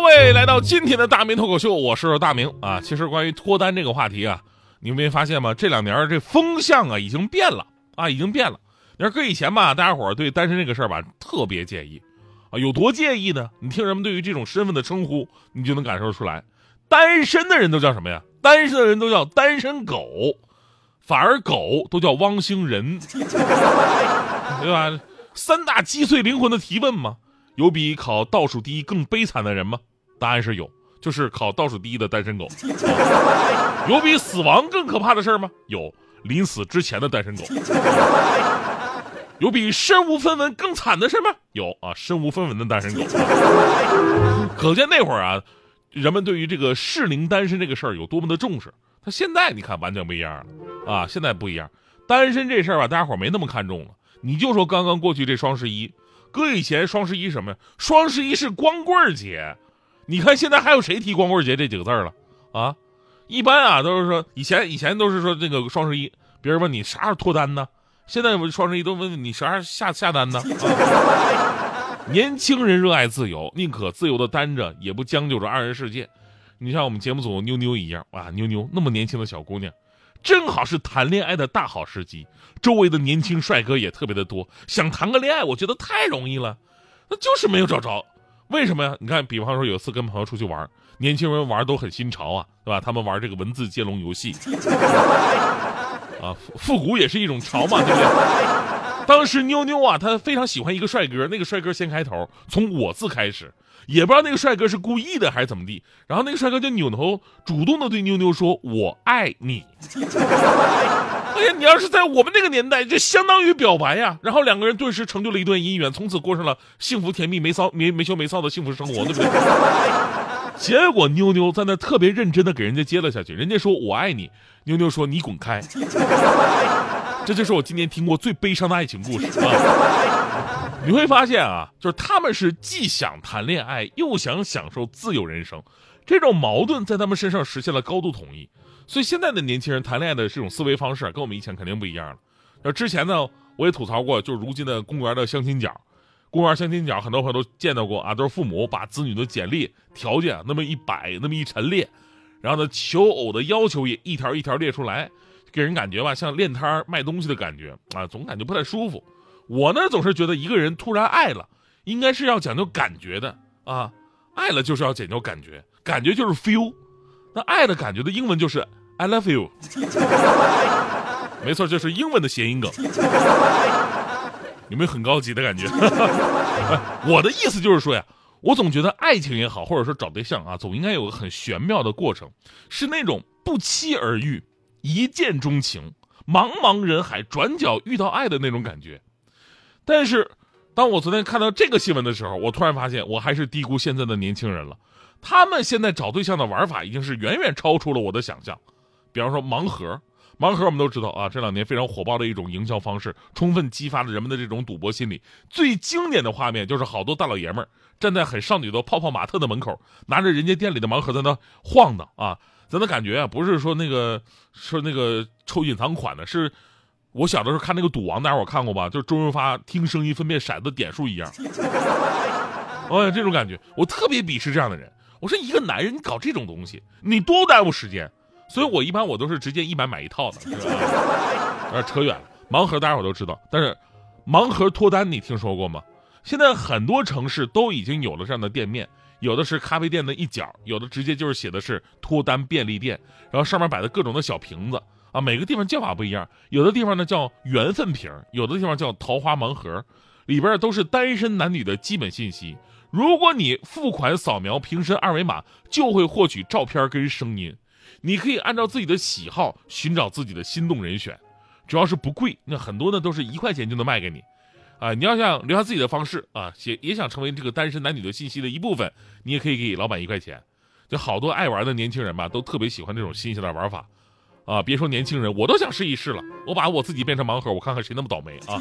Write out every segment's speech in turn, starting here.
各位来到今天的大明脱口秀，我是大明啊。其实关于脱单这个话题啊，你们没发现吗？这两年这风向啊已经变了啊，已经变了。你说搁以前吧，大家伙对单身这个事儿吧特别介意啊，有多介意呢？你听人们对于这种身份的称呼，你就能感受出来。单身的人都叫什么呀？单身的人都叫单身狗，反而狗都叫汪星人，对吧？三大击碎灵魂的提问吗？有比考倒数第一更悲惨的人吗？答案是有，就是考倒数第一的单身狗。有比死亡更可怕的事儿吗？有，临死之前的单身狗。有比身无分文更惨的事吗？有啊，身无分文的单身狗。可见那会儿啊，人们对于这个适龄单身这个事儿有多么的重视。他现在你看完全不一样了啊，现在不一样，单身这事儿吧，大家伙没那么看重了。你就说刚刚过去这双十一。搁以前双十一什么呀？双十一是光棍节，你看现在还有谁提光棍节这几个字了啊？一般啊都是说以前以前都是说这个双十一，别人问你啥时候脱单呢？现在双十一都问你啥时候下下单呢？年轻人热爱自由，宁可自由的单着，也不将就着二人世界。你像我们节目组妞妞一样啊，妞妞那么年轻的小姑娘。正好是谈恋爱的大好时机，周围的年轻帅哥也特别的多，想谈个恋爱，我觉得太容易了，那就是没有找着。为什么呀？你看，比方说有一次跟朋友出去玩，年轻人玩都很新潮啊，对吧？他们玩这个文字接龙游戏，啊，复古也是一种潮嘛，对不对？当时妞妞啊，她非常喜欢一个帅哥，那个帅哥先开头，从我字开始。也不知道那个帅哥是故意的还是怎么地，然后那个帅哥就扭头主动的对妞妞说：“我爱你。”你要是在我们那个年代，就相当于表白呀。然后两个人顿时成就了一段姻缘，从此过上了幸福甜蜜、没骚没没羞没臊的幸福生活，对不对？结果妞妞在那特别认真的给人家接了下去，人家说我爱你，妞妞说你滚开。这就是我今天听过最悲伤的爱情故事啊。你会发现啊，就是他们是既想谈恋爱又想享受自由人生，这种矛盾在他们身上实现了高度统一。所以现在的年轻人谈恋爱的这种思维方式跟我们以前肯定不一样了。那之前呢，我也吐槽过，就是如今的公园的相亲角，公园相亲角很多朋友都见到过啊，都是父母把子女的简历条件那么一摆，那么一陈列，然后呢求偶的要求也一条一条列出来，给人感觉吧像练摊卖东西的感觉啊，总感觉不太舒服。我呢总是觉得一个人突然爱了，应该是要讲究感觉的啊，爱了就是要讲究感觉，感觉就是 feel，那爱的感觉的英文就是 I love you，没错，这是英文的谐音梗，有没有很高级的感觉？我的意思就是说呀，我总觉得爱情也好，或者说找对象啊，总应该有个很玄妙的过程，是那种不期而遇、一见钟情、茫茫人海转角遇到爱的那种感觉。但是，当我昨天看到这个新闻的时候，我突然发现我还是低估现在的年轻人了。他们现在找对象的玩法已经是远远超出了我的想象。比方说盲盒，盲盒我们都知道啊，这两年非常火爆的一种营销方式，充分激发了人们的这种赌博心理。最经典的画面就是好多大老爷们儿站在很少女的泡泡玛特的门口，拿着人家店里的盲盒在那晃荡啊，咱的感觉啊，不是说那个说那个抽隐藏款的，是。我小的时候看那个赌王，大家伙看过吧？就是周润发听声音分辨骰子点数一样。哎，这种感觉，我特别鄙视这样的人。我说一个男人，你搞这种东西，你多耽误时间。所以我一般我都是直接一买买一套的。有点扯远了。盲盒大家伙都知道，但是盲盒脱单你听说过吗？现在很多城市都已经有了这样的店面，有的是咖啡店的一角，有的直接就是写的是脱单便利店，然后上面摆的各种的小瓶子。啊，每个地方叫法不一样，有的地方呢叫缘分瓶，有的地方叫桃花盲盒，里边都是单身男女的基本信息。如果你付款扫描瓶身二维码，就会获取照片跟声音。你可以按照自己的喜好寻找自己的心动人选，主要是不贵，那很多呢都是一块钱就能卖给你。啊，你要想留下自己的方式啊，也也想成为这个单身男女的信息的一部分，你也可以给老板一块钱。就好多爱玩的年轻人吧，都特别喜欢这种新鲜的玩法。啊，别说年轻人，我都想试一试了。我把我自己变成盲盒，我看看谁那么倒霉啊！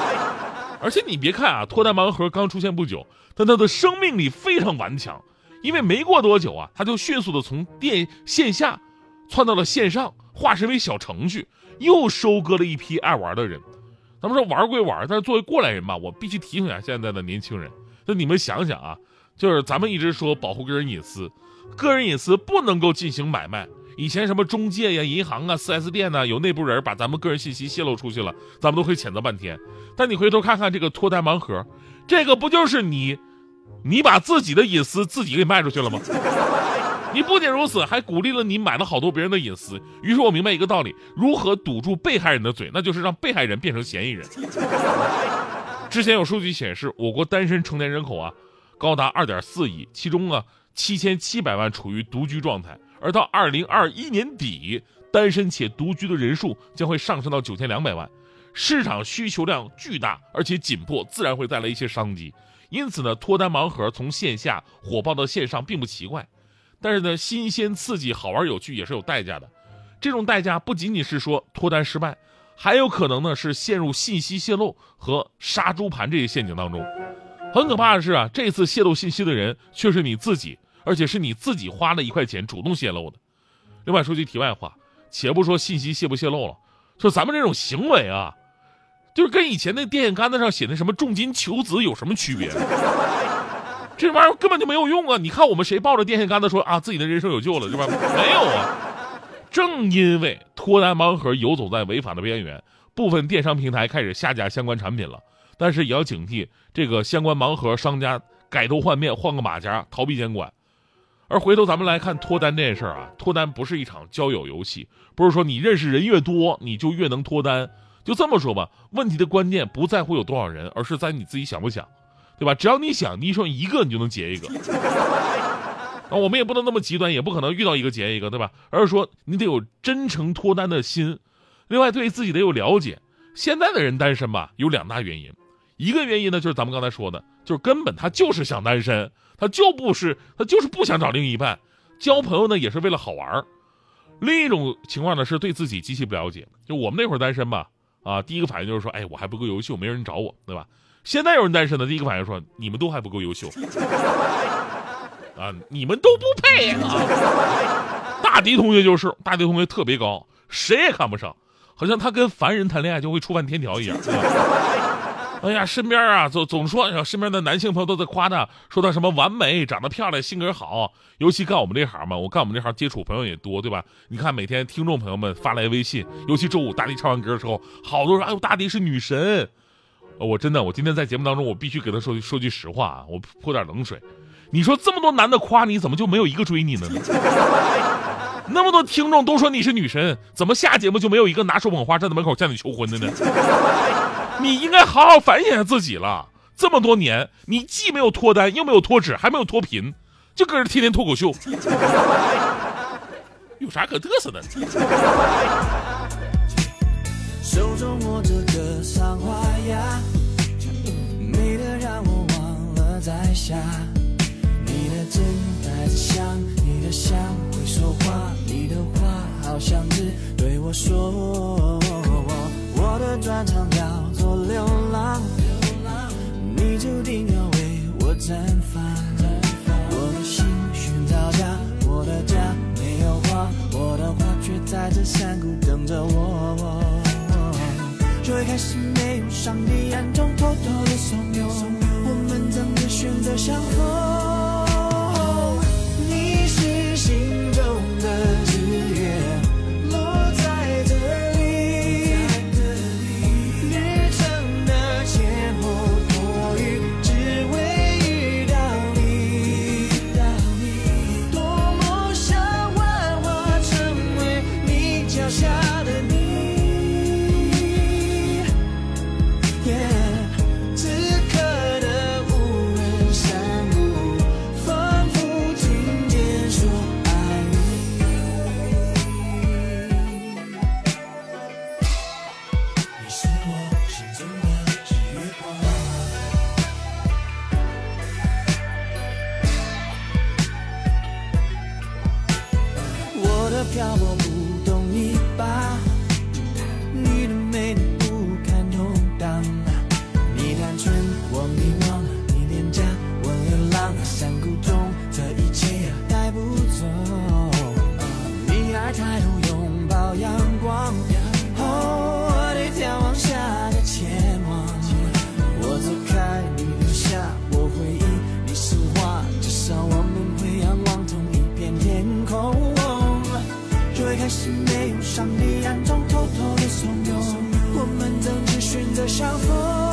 而且你别看啊，脱单盲盒刚出现不久，但它的生命力非常顽强，因为没过多久啊，他就迅速的从电线下窜到了线上，化身为小程序，又收割了一批爱玩的人。咱们说玩归玩，但是作为过来人吧，我必须提醒一下现在的年轻人，就你们想想啊，就是咱们一直说保护个人隐私，个人隐私不能够进行买卖。以前什么中介呀、银行啊、4S 店呢，有内部人把咱们个人信息泄露出去了，咱们都会谴责半天。但你回头看看这个脱单盲盒，这个不就是你，你把自己的隐私自己给卖出去了吗？你不仅如此，还鼓励了你买了好多别人的隐私。于是我明白一个道理：如何堵住被害人的嘴，那就是让被害人变成嫌疑人。之前有数据显示，我国单身成年人口啊，高达二点四亿，其中啊七千七百万处于独居状态。而到二零二一年底，单身且独居的人数将会上升到九千两百万，市场需求量巨大而且紧迫，自然会带来一些商机。因此呢，脱单盲盒从线下火爆到线上并不奇怪。但是呢，新鲜刺激、好玩有趣也是有代价的。这种代价不仅仅是说脱单失败，还有可能呢是陷入信息泄露和杀猪盘这些陷阱当中。很可怕的是啊，这次泄露信息的人却是你自己。而且是你自己花了一块钱主动泄露的。另外说句题外话，且不说信息泄不泄露了，就咱们这种行为啊，就是跟以前那电线杆子上写的什么重金求子有什么区别？这玩意儿根本就没有用啊！你看我们谁抱着电线杆子说啊自己的人生有救了，是吧？没有啊！正因为脱单盲盒游走在违法的边缘，部分电商平台开始下架相关产品了。但是也要警惕这个相关盲盒商家改头换面，换个马甲，逃避监管。而回头咱们来看脱单这件事儿啊，脱单不是一场交友游戏，不是说你认识人越多你就越能脱单。就这么说吧，问题的关键不在乎有多少人，而是在你自己想不想，对吧？只要你想，你说一个你就能结一个。啊，我们也不能那么极端，也不可能遇到一个结一个，对吧？而是说你得有真诚脱单的心，另外对自己得有了解。现在的人单身吧，有两大原因，一个原因呢就是咱们刚才说的，就是根本他就是想单身。他就不是，他就是不想找另一半，交朋友呢也是为了好玩另一种情况呢是对自己极其不了解。就我们那会儿单身吧，啊，第一个反应就是说，哎，我还不够优秀，没人找我，对吧？现在有人单身的，第一个反应说，你们都还不够优秀，啊，你们都不配啊！大迪同学就是，大迪同学特别高，谁也看不上，好像他跟凡人谈恋爱就会触犯天条一样。哎呀，身边啊，总总说，身边的男性朋友都在夸他，说他什么完美，长得漂亮，性格好。尤其干我们这行嘛，我干我们这行接触朋友也多，对吧？你看每天听众朋友们发来微信，尤其周五大迪唱完歌之后，好多人哎呦，大迪是女神。我真的，我今天在节目当中，我必须给他说说句实话啊，我泼点冷水。你说这么多男的夸你，怎么就没有一个追你呢？那么多听众都说你是女神，怎么下节目就没有一个拿手捧花站在门口向你求婚的呢？你应该好好反省一下自己了。这么多年，你既没有脱单，又没有脱脂，还没有脱贫，就搁这天天脱口秀，有啥可嘚瑟的？手中握着格桑花呀，美得让我忘了摘下。你的真带着香，你的香会说话，你的话好像只对我说。我的专长叫。流浪，你注定要为我绽放。我的心寻找家，我的家没有花，我的花却在这山谷等着我。最开始没有上帝暗中偷偷的怂恿，我们怎么选择相逢？是没有上帝暗中偷偷的怂恿，我们曾经选择相逢。